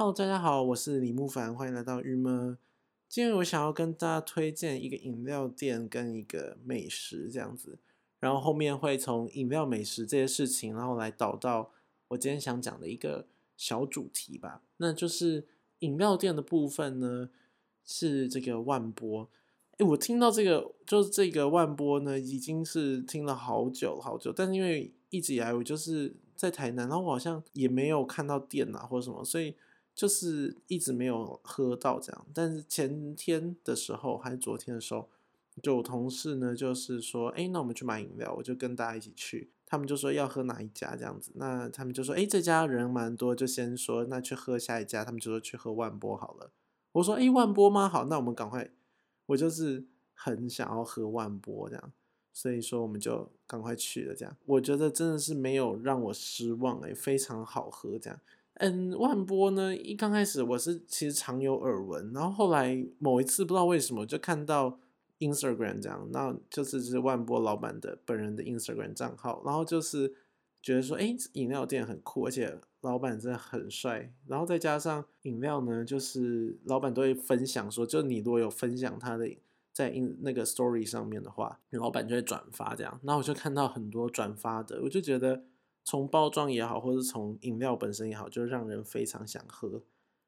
Hello，大家好，我是李木凡，欢迎来到郁闷。今天我想要跟大家推荐一个饮料店跟一个美食这样子，然后后面会从饮料、美食这些事情，然后来导到我今天想讲的一个小主题吧。那就是饮料店的部分呢，是这个万波。诶，我听到这个就是这个万波呢，已经是听了好久好久，但是因为一直以来我就是在台南，然后我好像也没有看到店啊或者什么，所以。就是一直没有喝到这样，但是前天的时候还是昨天的时候，就我同事呢，就是说，哎，那我们去买饮料，我就跟大家一起去。他们就说要喝哪一家这样子，那他们就说，哎，这家人蛮多，就先说那去喝下一家。他们就说去喝万波好了。我说，哎，万波吗？好，那我们赶快。我就是很想要喝万波这样，所以说我们就赶快去了这样。我觉得真的是没有让我失望，哎，非常好喝这样。嗯，万波呢？一刚开始我是其实常有耳闻，然后后来某一次不知道为什么就看到 Instagram 这样，那就是是万波老板的本人的 Instagram 账号，然后就是觉得说，哎，饮料店很酷，而且老板真的很帅，然后再加上饮料呢，就是老板都会分享说，就你如果有分享他的在 in 那个 story 上面的话，老板就会转发这样，那我就看到很多转发的，我就觉得。从包装也好，或者从饮料本身也好，就让人非常想喝，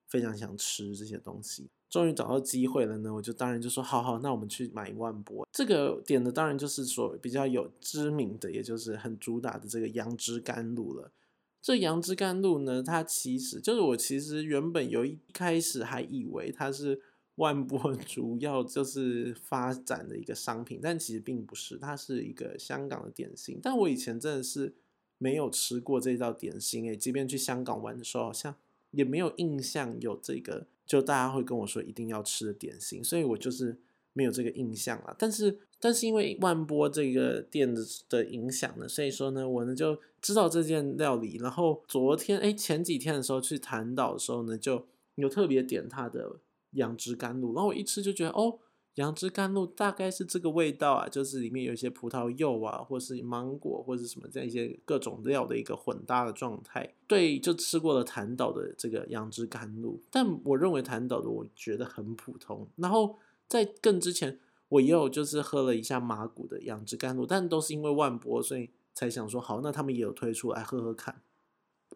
非常想吃这些东西。终于找到机会了呢，我就当然就说好好，那我们去买万波。这个点的当然就是说比较有知名的，也就是很主打的这个杨枝甘露了。这杨枝甘露呢，它其实就是我其实原本有一开始还以为它是 万波主要就是发展的一个商品，但其实并不是，它是一个香港的点心。但我以前真的是。没有吃过这道点心诶，即便去香港玩的时候，好像也没有印象有这个，就大家会跟我说一定要吃的点心，所以我就是没有这个印象了。但是，但是因为万波这个店的的影响呢，所以说呢，我呢就知道这件料理。然后昨天哎，前几天的时候去潭岛的时候呢，就有特别点它的杨枝甘露，然后我一吃就觉得哦。杨枝甘露大概是这个味道啊，就是里面有一些葡萄柚啊，或是芒果，或是什么这样一些各种料的一个混搭的状态。对，就吃过了坦岛的这个杨枝甘露，但我认为坦岛的我觉得很普通。然后在更之前，我也有就是喝了一下马古的杨枝甘露，但都是因为万博，所以才想说好，那他们也有推出来喝喝看。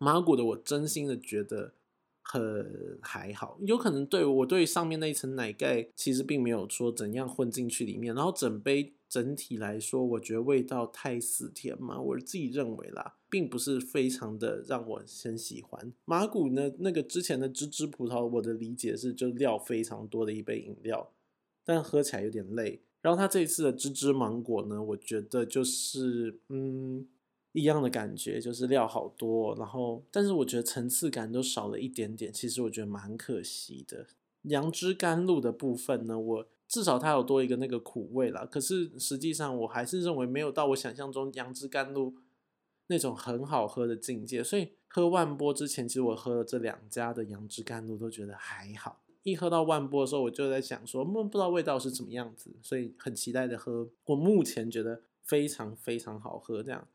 马古的我真心的觉得。很还好，有可能对我对上面那一层奶盖其实并没有说怎样混进去里面，然后整杯整体来说，我觉得味道太死甜嘛，我自己认为啦，并不是非常的让我很喜欢。马古呢，那个之前的芝芝葡萄，我的理解是就料非常多的一杯饮料，但喝起来有点累。然后它这一次的芝芝芒果呢，我觉得就是嗯。一样的感觉，就是料好多，然后但是我觉得层次感都少了一点点，其实我觉得蛮可惜的。杨枝甘露的部分呢，我至少它有多一个那个苦味啦，可是实际上我还是认为没有到我想象中杨枝甘露那种很好喝的境界。所以喝万波之前，其实我喝了这两家的杨枝甘露都觉得还好。一喝到万波的时候，我就在想说，不知道味道是怎么样子，所以很期待的喝。我目前觉得非常非常好喝，这样。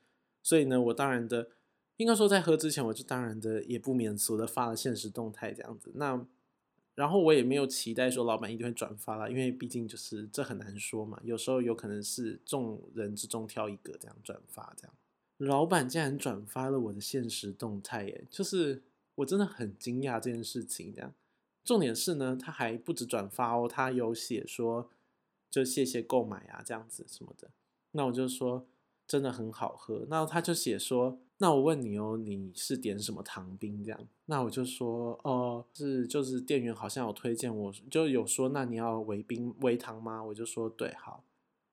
所以呢，我当然的，应该说在喝之前，我就当然的也不免俗的发了现实动态这样子。那然后我也没有期待说老板一定会转发啦，因为毕竟就是这很难说嘛，有时候有可能是众人之中挑一个这样转发这样。老板竟然转发了我的现实动态，耶，就是我真的很惊讶这件事情。这样，重点是呢，他还不止转发哦，他有写说就谢谢购买啊这样子什么的。那我就说。真的很好喝，那他就写说，那我问你哦，你是点什么糖冰这样？那我就说，哦，是就是店员好像有推荐我，就有说，那你要微冰微糖吗？我就说对，好，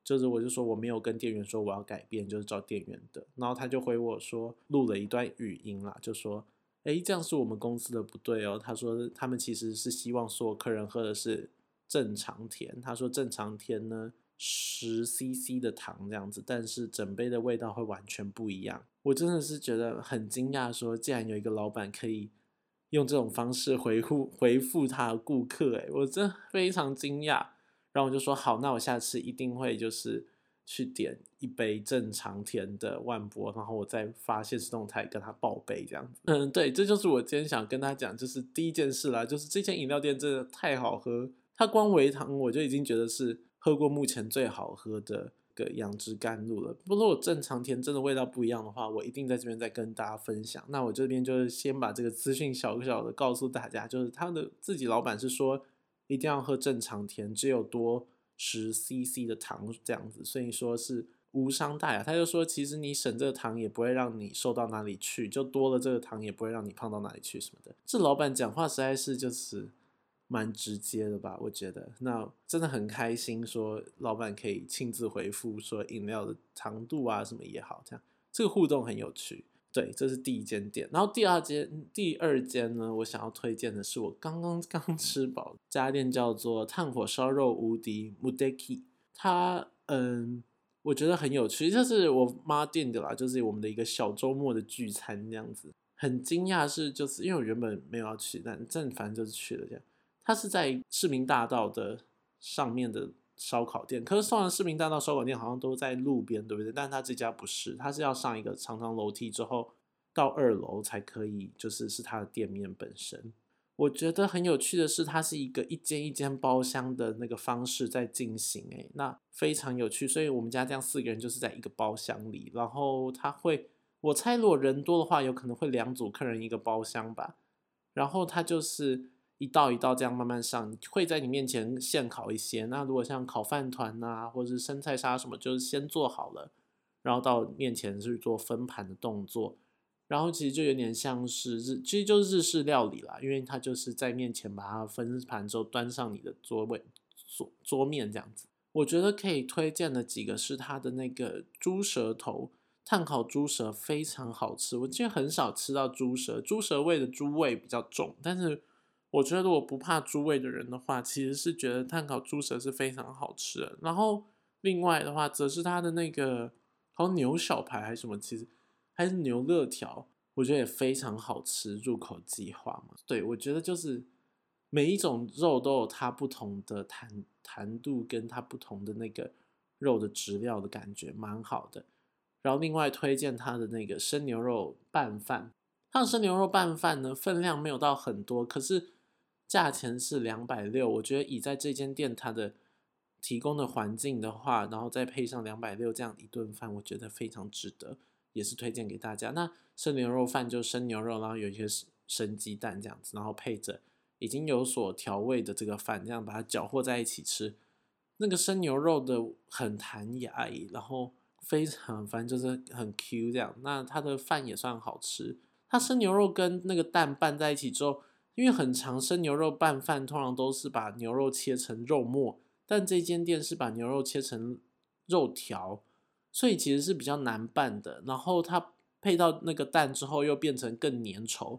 就是我就说我没有跟店员说我要改变，就是找店员的。然后他就回我说，录了一段语音啦，就说，哎，这样是我们公司的不对哦。他说他们其实是希望所有客人喝的是正常甜，他说正常甜呢。十 CC 的糖这样子，但是整杯的味道会完全不一样。我真的是觉得很惊讶，说竟然有一个老板可以用这种方式回复回复他的顾客，诶，我真非常惊讶。然后我就说好，那我下次一定会就是去点一杯正常甜的万波，然后我再发现实动态跟他报备这样子。嗯，对，这就是我今天想跟他讲，就是第一件事啦，就是这间饮料店真的太好喝，它光维糖我就已经觉得是喝过目前最好喝的个杨枝甘露了。不过我正常甜真的味道不一样的话，我一定在这边再跟大家分享。那我这边就是先把这个资讯小小的告诉大家，就是他的自己老板是说一定要喝正常甜，只有多。十 CC 的糖这样子，所以说是无伤大雅。他就说，其实你省这个糖也不会让你瘦到哪里去，就多了这个糖也不会让你胖到哪里去什么的。这老板讲话实在是就是蛮直接的吧？我觉得那真的很开心，说老板可以亲自回复说饮料的长度啊什么也好，这样这个互动很有趣。对，这是第一间店，然后第二间，第二间呢，我想要推荐的是我刚刚 刚吃饱，这家店叫做炭火烧肉无敌 Mudeki，它嗯，我觉得很有趣，这是我妈订的啦，就是我们的一个小周末的聚餐这样子。很惊讶是，就是因为我原本没有要去，但正反正就是去了这样。它是在市民大道的上面的。烧烤店，可是上完市民大道烧烤店好像都在路边，对不对？但它这家不是，他是要上一个长长楼梯之后到二楼才可以，就是是他的店面本身。我觉得很有趣的是，它是一个一间一间包厢的那个方式在进行，诶，那非常有趣。所以我们家这样四个人就是在一个包厢里，然后他会，我猜如果人多的话，有可能会两组客人一个包厢吧。然后他就是。一道一道这样慢慢上，会在你面前现烤一些。那如果像烤饭团呐，或者是生菜沙什么，就是先做好了，然后到面前去做分盘的动作。然后其实就有点像是日，其实就是日式料理啦，因为它就是在面前把它分盘之后端上你的桌位桌桌面这样子。我觉得可以推荐的几个是它的那个猪舌头炭烤猪舌非常好吃。我其实很少吃到猪舌，猪舌味的猪味比较重，但是。我觉得如果不怕猪味的人的话，其实是觉得炭烤猪舌是非常好吃的。然后另外的话，则是它的那个好像牛小排还是什么，其实还是牛肋条，我觉得也非常好吃，入口即化嘛。对，我觉得就是每一种肉都有它不同的弹弹度，跟它不同的那个肉的质料的感觉，蛮好的。然后另外推荐它的那个生牛肉拌饭，它的生牛肉拌饭呢，分量没有到很多，可是。价钱是两百六，我觉得以在这间店它的提供的环境的话，然后再配上两百六这样一顿饭，我觉得非常值得，也是推荐给大家。那生牛肉饭就生牛肉，然后有一些生鸡蛋这样子，然后配着已经有所调味的这个饭，这样把它搅和在一起吃。那个生牛肉的很弹牙，然后非常反正就是很 Q 这样。那它的饭也算好吃，它生牛肉跟那个蛋拌在一起之后。因为很长生牛肉拌饭通常都是把牛肉切成肉末，但这间店是把牛肉切成肉条，所以其实是比较难拌的。然后它配到那个蛋之后，又变成更粘稠，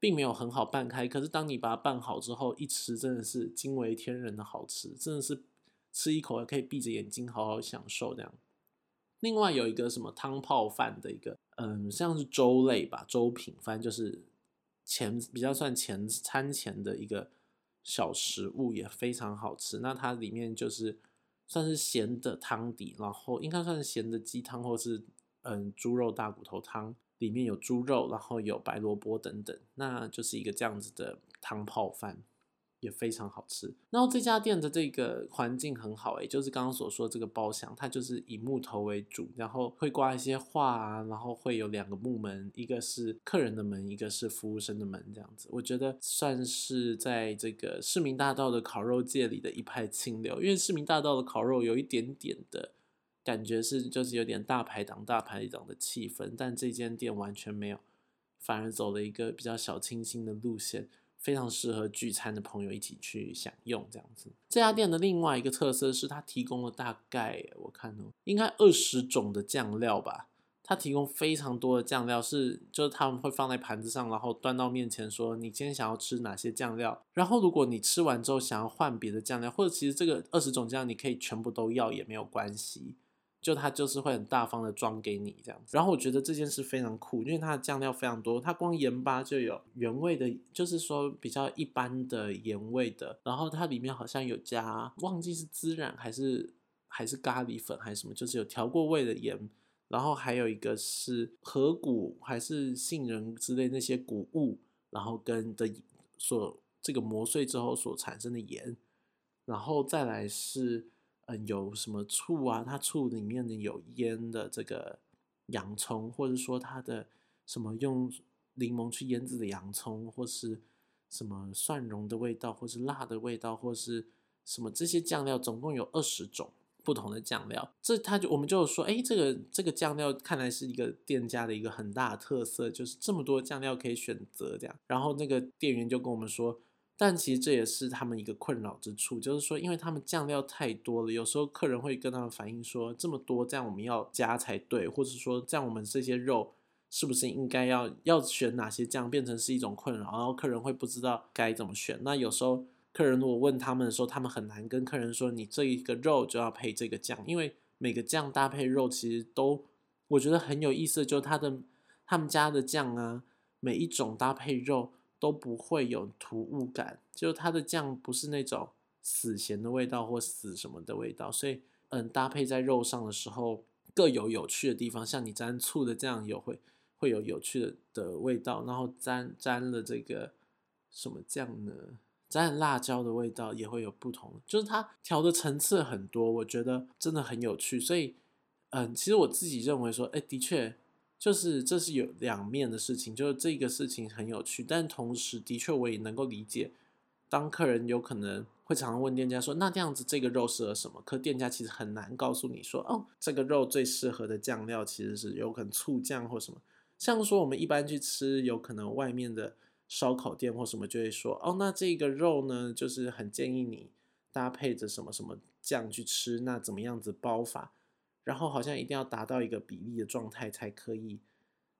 并没有很好拌开。可是当你把它拌好之后，一吃真的是惊为天人的好吃，真的是吃一口可以闭着眼睛好好享受这样。另外有一个什么汤泡饭的一个，嗯，像是粥类吧，粥品，反正就是。前比较算前餐前的一个小食物也非常好吃，那它里面就是算是咸的汤底，然后应该算是咸的鸡汤或是嗯猪肉大骨头汤，里面有猪肉，然后有白萝卜等等，那就是一个这样子的汤泡饭。也非常好吃。然后这家店的这个环境很好，诶，就是刚刚所说这个包厢，它就是以木头为主，然后会挂一些画啊，然后会有两个木门，一个是客人的门，一个是服务生的门，这样子。我觉得算是在这个市民大道的烤肉界里的一派清流，因为市民大道的烤肉有一点点的感觉是就是有点大排档、大排档的气氛，但这间店完全没有，反而走了一个比较小清新的路线。非常适合聚餐的朋友一起去享用这样子。这家店的另外一个特色是，它提供了大概我看哦，应该二十种的酱料吧。它提供非常多的酱料，是就是他们会放在盘子上，然后端到面前，说你今天想要吃哪些酱料。然后如果你吃完之后想要换别的酱料，或者其实这个二十种酱你可以全部都要也没有关系。就它就是会很大方的装给你这样子，然后我觉得这件事非常酷，因为它的酱料非常多，它光盐巴就有原味的，就是说比较一般的盐味的，然后它里面好像有加，忘记是孜然还是还是咖喱粉还是什么，就是有调过味的盐。然后还有一个是河谷还是杏仁之类那些谷物，然后跟的所这个磨碎之后所产生的盐。然后再来是嗯有什么醋啊，它醋里面的有腌的这个洋葱，或者说它的什么用柠檬去腌制的洋葱，或是什么蒜蓉的味道，或是辣的味道，或是什么这些酱料，总共有二十种不同的酱料。这他就我们就说，哎，这个这个酱料看来是一个店家的一个很大的特色，就是这么多酱料可以选择这样。然后那个店员就跟我们说，但其实这也是他们一个困扰之处，就是说，因为他们酱料太多了，有时候客人会跟他们反映说，这么多这样我们要加才对，或者说这样我们这些肉。是不是应该要要选哪些酱，变成是一种困扰，然后客人会不知道该怎么选。那有时候客人如果问他们的时候，他们很难跟客人说，你这一个肉就要配这个酱，因为每个酱搭配肉其实都，我觉得很有意思，就是他的他们家的酱啊，每一种搭配肉都不会有突兀感，就它的酱不是那种死咸的味道或死什么的味道，所以嗯，搭配在肉上的时候各有有趣的地方，像你沾醋的酱有会。会有有趣的的味道，然后沾沾了这个什么酱呢？沾辣椒的味道也会有不同，就是它调的层次很多，我觉得真的很有趣。所以，嗯，其实我自己认为说，哎，的确就是这是有两面的事情，就是这个事情很有趣，但同时的确我也能够理解，当客人有可能会常常问店家说，那这样子这个肉适合什么？可店家其实很难告诉你说，哦，这个肉最适合的酱料其实是有可能醋酱或什么。像说我们一般去吃，有可能外面的烧烤店或什么就会说，哦，那这个肉呢，就是很建议你搭配着什么什么酱去吃，那怎么样子包法，然后好像一定要达到一个比例的状态才可以，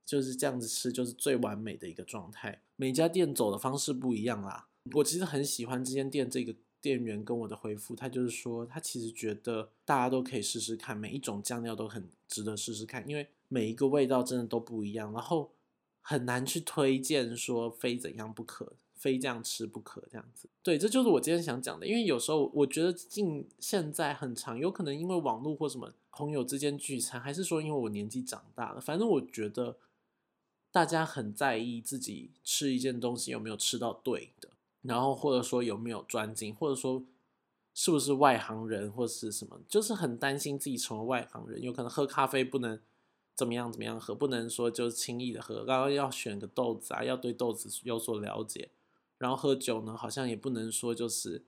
就是这样子吃就是最完美的一个状态。每家店走的方式不一样啦，我其实很喜欢这间店这个店员跟我的回复，他就是说他其实觉得大家都可以试试看，每一种酱料都很值得试试看，因为。每一个味道真的都不一样，然后很难去推荐说非怎样不可，非这样吃不可这样子。对，这就是我今天想讲的。因为有时候我觉得近现在很长，有可能因为网络或什么朋友之间聚餐，还是说因为我年纪长大了，反正我觉得大家很在意自己吃一件东西有没有吃到对的，然后或者说有没有专精，或者说是不是外行人或是什么，就是很担心自己成为外行人，有可能喝咖啡不能。怎么样？怎么样喝？不能说就轻易的喝，然后要选个豆子啊，要对豆子有所了解。然后喝酒呢，好像也不能说就是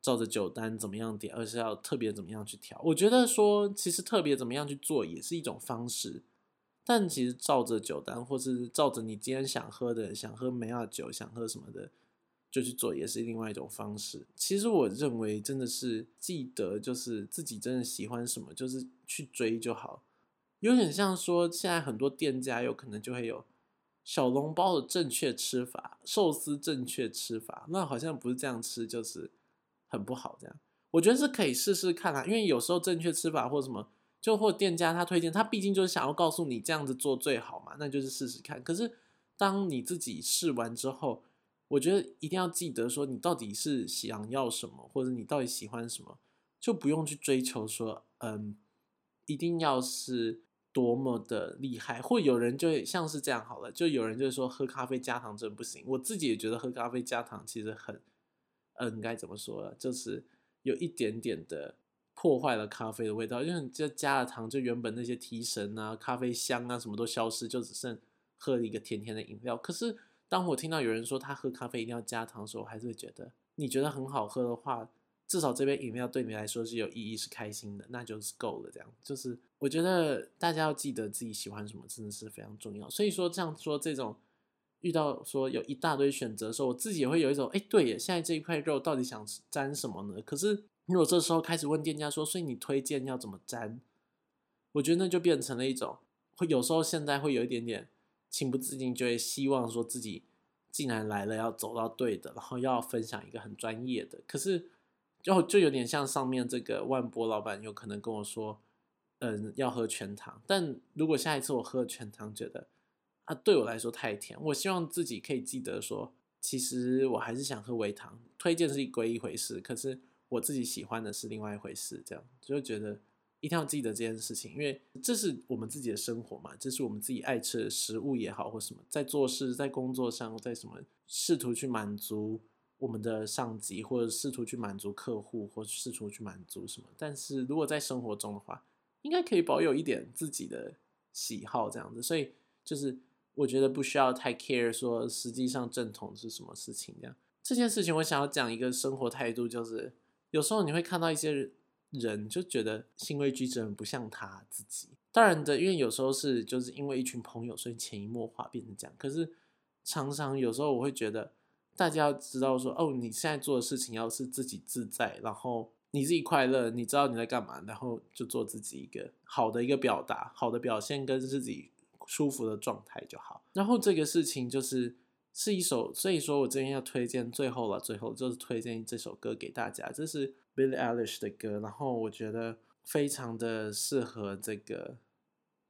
照着酒单怎么样点，而是要特别怎么样去调。我觉得说，其实特别怎么样去做也是一种方式，但其实照着酒单，或是照着你今天想喝的，想喝梅亚酒，想喝什么的，就去做，也是另外一种方式。其实我认为，真的是记得，就是自己真的喜欢什么，就是去追就好。有点像说，现在很多店家有可能就会有小笼包的正确吃法，寿司正确吃法，那好像不是这样吃就是很不好。这样，我觉得是可以试试看啊，因为有时候正确吃法或什么，就或店家他推荐，他毕竟就是想要告诉你这样子做最好嘛，那就是试试看。可是当你自己试完之后，我觉得一定要记得说，你到底是想要什么，或者你到底喜欢什么，就不用去追求说，嗯，一定要是。多么的厉害，或有人就像是这样好了，就有人就说喝咖啡加糖真不行。我自己也觉得喝咖啡加糖其实很，嗯，该怎么说呢？就是有一点点的破坏了咖啡的味道，因为就加了糖，就原本那些提神啊、咖啡香啊什么都消失，就只剩喝了一个甜甜的饮料。可是当我听到有人说他喝咖啡一定要加糖的时候，我还是会觉得，你觉得很好喝的话。至少这杯饮料对你来说是有意义、是开心的，那就是够了。这样就是我觉得大家要记得自己喜欢什么，真的是非常重要。所以说这样说，这种遇到说有一大堆选择的时候，我自己也会有一种，哎，对耶，现在这一块肉到底想沾什么呢？可是如果这时候开始问店家说，所以你推荐要怎么沾？我觉得那就变成了一种，会有时候现在会有一点点情不自禁，就会希望说自己既然来了要走到对的，然后要分享一个很专业的，可是。就就有点像上面这个万波老板有可能跟我说，嗯，要喝全糖。但如果下一次我喝全糖，觉得啊对我来说太甜，我希望自己可以记得说，其实我还是想喝微糖。推荐是一归一回事，可是我自己喜欢的是另外一回事，这样就觉得一定要记得这件事情，因为这是我们自己的生活嘛，这是我们自己爱吃的食物也好，或什么，在做事、在工作上，在什么试图去满足我们的上级，或者试图去满足客户，或试图去满足什么。但是如果在生活中的话，应该可以保有一点自己的喜好，这样子。所以就是我觉得不需要太 care 说实际上正统是什么事情这样。这件事情我想要讲一个生活态度，就是有时候你会看到一些人就觉得行为举止不像他自己。当然的，因为有时候是就是因为一群朋友，所以潜移默化变成这样。可是常常有时候我会觉得，大家要知道说，哦，你现在做的事情要是自己自在，然后你自己快乐，你知道你在干嘛，然后就做自己一个好的一个表达，好的表现跟自己舒服的状态就好。然后这个事情就是。是一首，所以说我今天要推荐最后了，最后就是推荐这首歌给大家，这是 Billie Eilish 的歌，然后我觉得非常的适合这个，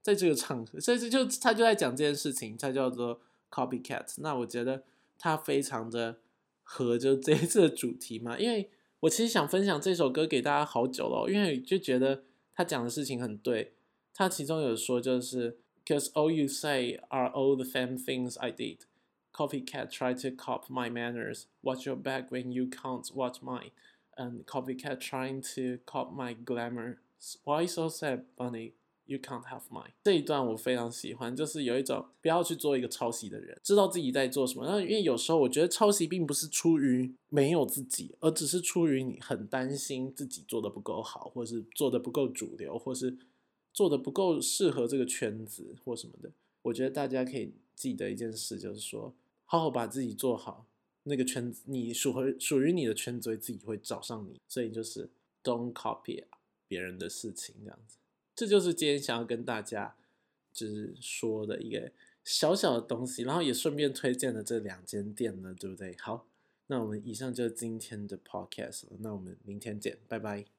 在这个场合，所以就他就在讲这件事情，他叫做 Copycat，那我觉得它非常的合就这一次的主题嘛，因为我其实想分享这首歌给大家好久了，因为就觉得他讲的事情很对，他其中有说就是 Cause all you say are all the same things I did。Copycat try to copy my manners. Watch your back when you can't watch mine. And copycat trying to copy my glamour. Why so sad, bunny? You can't have mine. 这一段我非常喜欢，就是有一种不要去做一个抄袭的人，知道自己在做什么。然后，因为有时候我觉得抄袭并不是出于没有自己，而只是出于你很担心自己做的不够好，或是做的不够主流，或是 做的不够适合这个圈子或什么的。我觉得大家可以记得一件事，就是说。好好把自己做好，那个圈子，你属于属于你的圈子，自己会找上你。所以就是 don't copy 别人的事情，这样子。这就是今天想要跟大家就是说的一个小小的东西，然后也顺便推荐了这两间店呢，对不对？好，那我们以上就是今天的 podcast，那我们明天见，拜拜。